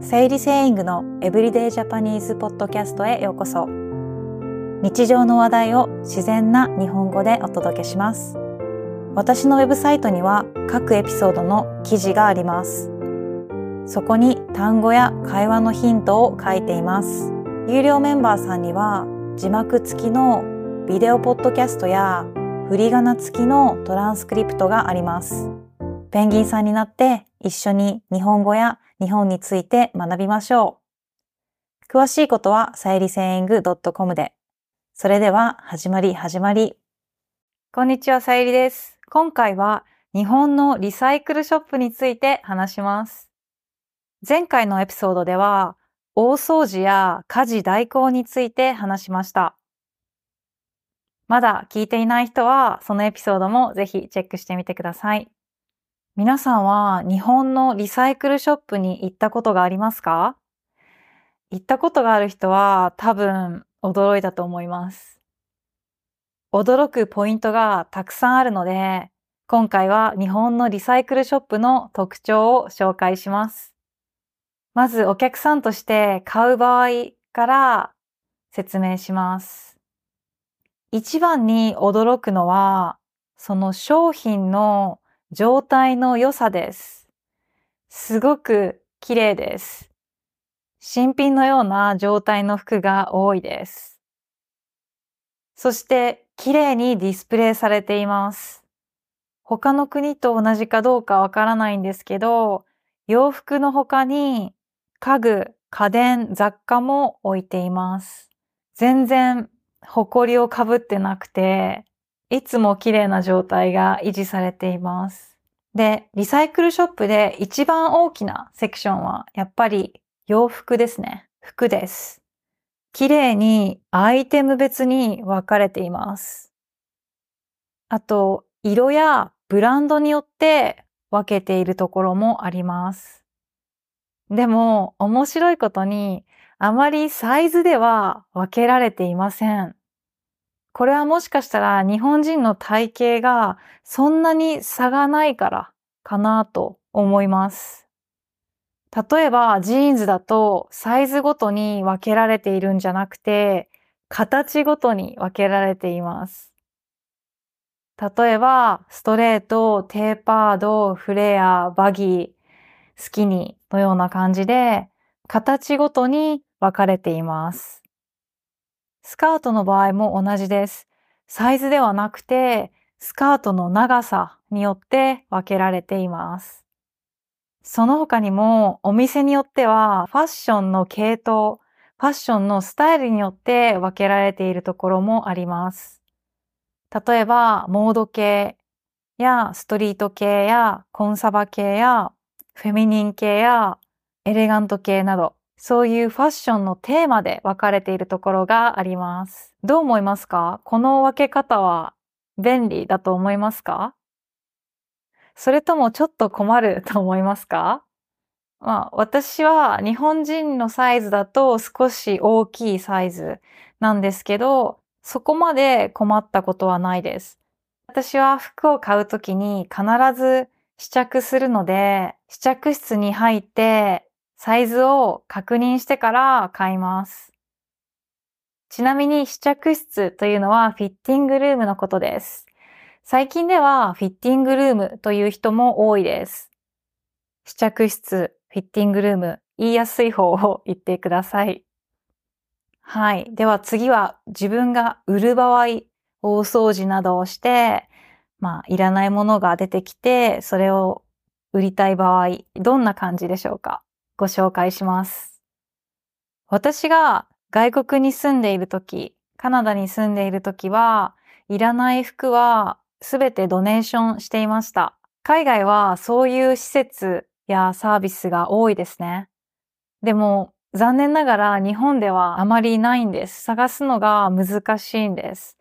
整理セイングのエブリデイジャパニーズポッドキャストへようこそ。日常の話題を自然な日本語でお届けします。私のウェブサイトには各エピソードの記事があります。そこに単語や会話のヒントを書いています。有料メンバーさんには字幕付きのビデオポッドキャストや振り仮名付きのトランスクリプトがあります。ペンギンさんになって一緒に日本語や日本について学びましょう。詳しいことはさゆりセイング .com で。それでは始まり始まり。こんにちは、さゆりです。今回は日本のリサイクルショップについて話します。前回のエピソードでは大掃除や家事代行について話しました。まだ聞いていない人はそのエピソードもぜひチェックしてみてください。皆さんは日本のリサイクルショップに行ったことがありますか？行ったことがある人は多分驚いたと思います。驚くポイントがたくさんあるので、今回は日本のリサイクルショップの特徴を紹介します。まずお客さんとして買う場合から説明します。一番に驚くのは、その商品の状態の良さです。すごく綺麗です。新品のような状態の服が多いです。そして綺麗にディスプレイされています。他の国と同じかどうかわからないんですけど、洋服の他に家具、家電、雑貨も置いています。全然埃をかぶってなくて、いつも綺麗な状態が維持されています。で、リサイクルショップで一番大きなセクションはやっぱり洋服ですね。服です。綺麗にアイテム別に分かれています。あと、色やブランドによって分けているところもあります。でも、面白いことに、あまりサイズでは分けられていません。これはもしかしたら日本人の体型がそんなに差がないからかなと思います。例えばジーンズだとサイズごとに分けられているんじゃなくて形ごとに分けられています。例えばストレート、テーパード、フレア、バギー、スキニーのような感じで形ごとに分かれています。スカートの場合も同じです。サイズではなくて、スカートの長さによって分けられています。その他にもお店によってはファッションの系統、ファッションのスタイルによって分けられているところもあります。例えば、モード系やストリート系やコンサバ系やフェミニン系やエレガント系などそういうファッションのテーマで分かれているところがあります。どう思いますか？この分け方は便利だと思いますか？それともちょっと困ると思いますか？まあ私は日本人のサイズだと少し大きいサイズなんですけど、そこまで困ったことはないです。私は服を買うときに必ず試着するので、試着室に入ってサイズを確認してから買います。ちなみに試着室というのはフィッティングルームのことです。最近ではフィッティングルームという人も多いです。試着室、フィッティングルーム、言いやすい方を言ってください。はい。では次は自分が売る場合、大掃除などをして、まあ、いらないものが出てきて、それを売りたい場合、どんな感じでしょうか？ご紹介します。私が外国に住んでいるとき、カナダに住んでいるときは、いらない服はすべてドネーションしていました。海外はそういう施設やサービスが多いですね。でも残念ながら日本ではあまりないんです。探すのが難しいんです。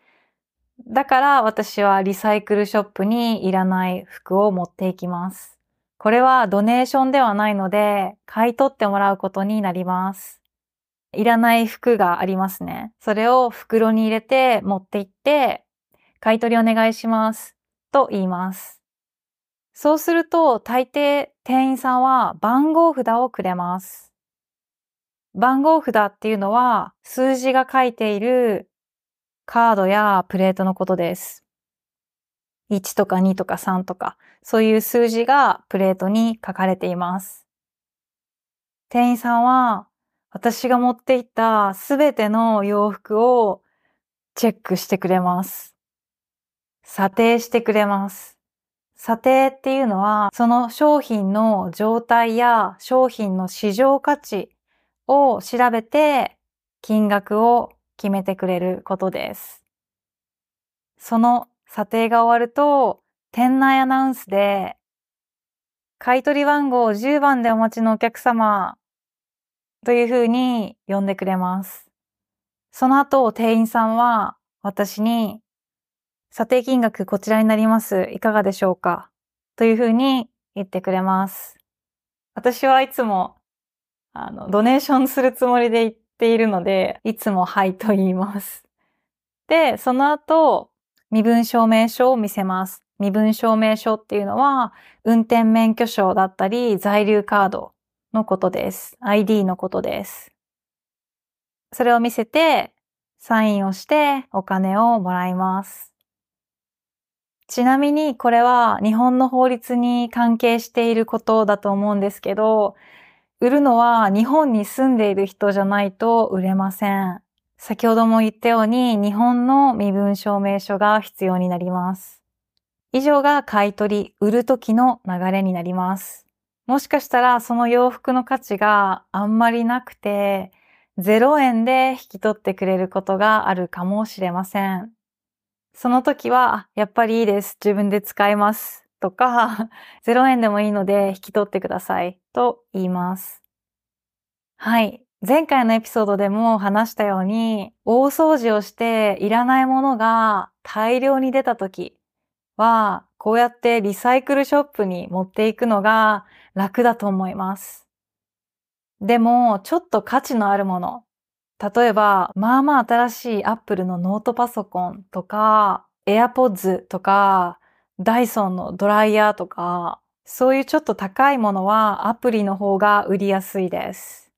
だから私はリサイクルショップにいらない服を持っていきます。これはドネーションではないので、買い取ってもらうことになります。いらない服がありますね。それを袋に入れて持って行って、買い取りお願いします。と言います。そうすると大抵店員さんは番号札をくれます。番号札っていうのは数字が書いているカードやプレートのことです。1とか2とか3とか、そういう数字がプレートに書かれています。店員さんは私が持っていたすべての洋服をチェックしてくれます。査定してくれます。査定っていうのは、その商品の状態や商品の市場価値を調べて金額を決めてくれることです。その査定が終わると、店内アナウンスで、買取番号10番でお待ちのお客様というふうに呼んでくれます。その後、店員さんは私に、査定金額こちらになります。いかがでしょうか？というふうに言ってくれます。私はいつも、あの、ドネーションするつもりで言っているので、いつもはいと言います。で、その後、身分証明書を見せます。身分証明書っていうのは、運転免許証だったり、在留カードのことです。ID のことです。それを見せて、サインをしてお金をもらいます。ちなみにこれは日本の法律に関係していることだと思うんですけど、売るのは日本に住んでいる人じゃないと売れません。先ほども言ったように日本の身分証明書が必要になります。以上が買い取り、売る時の流れになります。もしかしたらその洋服の価値があんまりなくて、0円で引き取ってくれることがあるかもしれません。その時は、やっぱりいいです。自分で使います。とか、0円でもいいので引き取ってくださいと言います。はい。前回のエピソードでも話したように、大掃除をしていらないものが大量に出た時は、こうやってリサイクルショップに持っていくのが楽だと思います。でも、ちょっと価値のあるもの。例えば、まあまあ新しい Apple のノートパソコンとか、AirPods とか、ダイソンのドライヤーとか、そういうちょっと高いものはアプリの方が売りやすいです。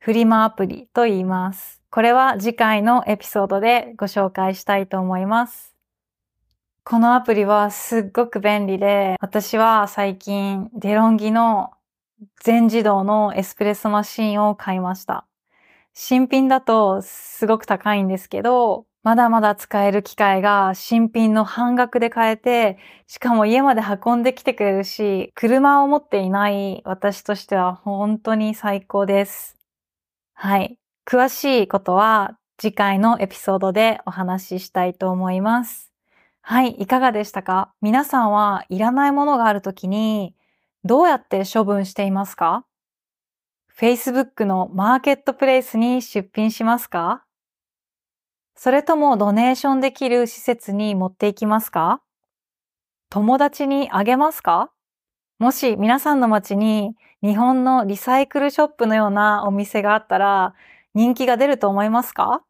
フリマアプリと言います。これは次回のエピソードでご紹介したいと思います。このアプリはすっごく便利で、私は最近デロンギの全自動のエスプレッソマシンを買いました。新品だとすごく高いんですけど、まだまだ使える機械が新品の半額で買えて、しかも家まで運んできてくれるし、車を持っていない私としては本当に最高です。はい。詳しいことは次回のエピソードでお話ししたいと思います。はい。いかがでしたか？皆さんはいらないものがあるときにどうやって処分していますか ?Facebook のマーケットプレイスに出品しますか？それともドネーションできる施設に持っていきますか？友達にあげますか？もし皆さんの街に日本のリサイクルショップのようなお店があったら人気が出ると思いますか？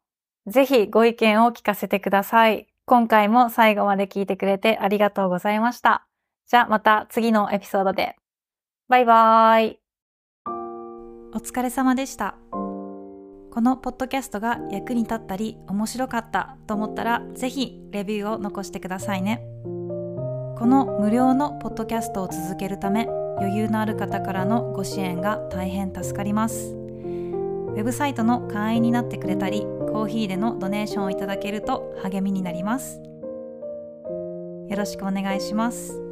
ぜひご意見を聞かせてください。今回も最後まで聞いてくれてありがとうございました。じゃあまた次のエピソードで。バイバーイ。お疲れ様でした。このポッドキャストが役に立ったり面白かったと思ったらぜひレビューを残してくださいねこの無料のポッドキャストを続けるため余裕のある方からのご支援が大変助かります。ウェブサイトの会員になってくれたりコーヒーでのドネーションをいただけると励みになります。よろしくお願いします。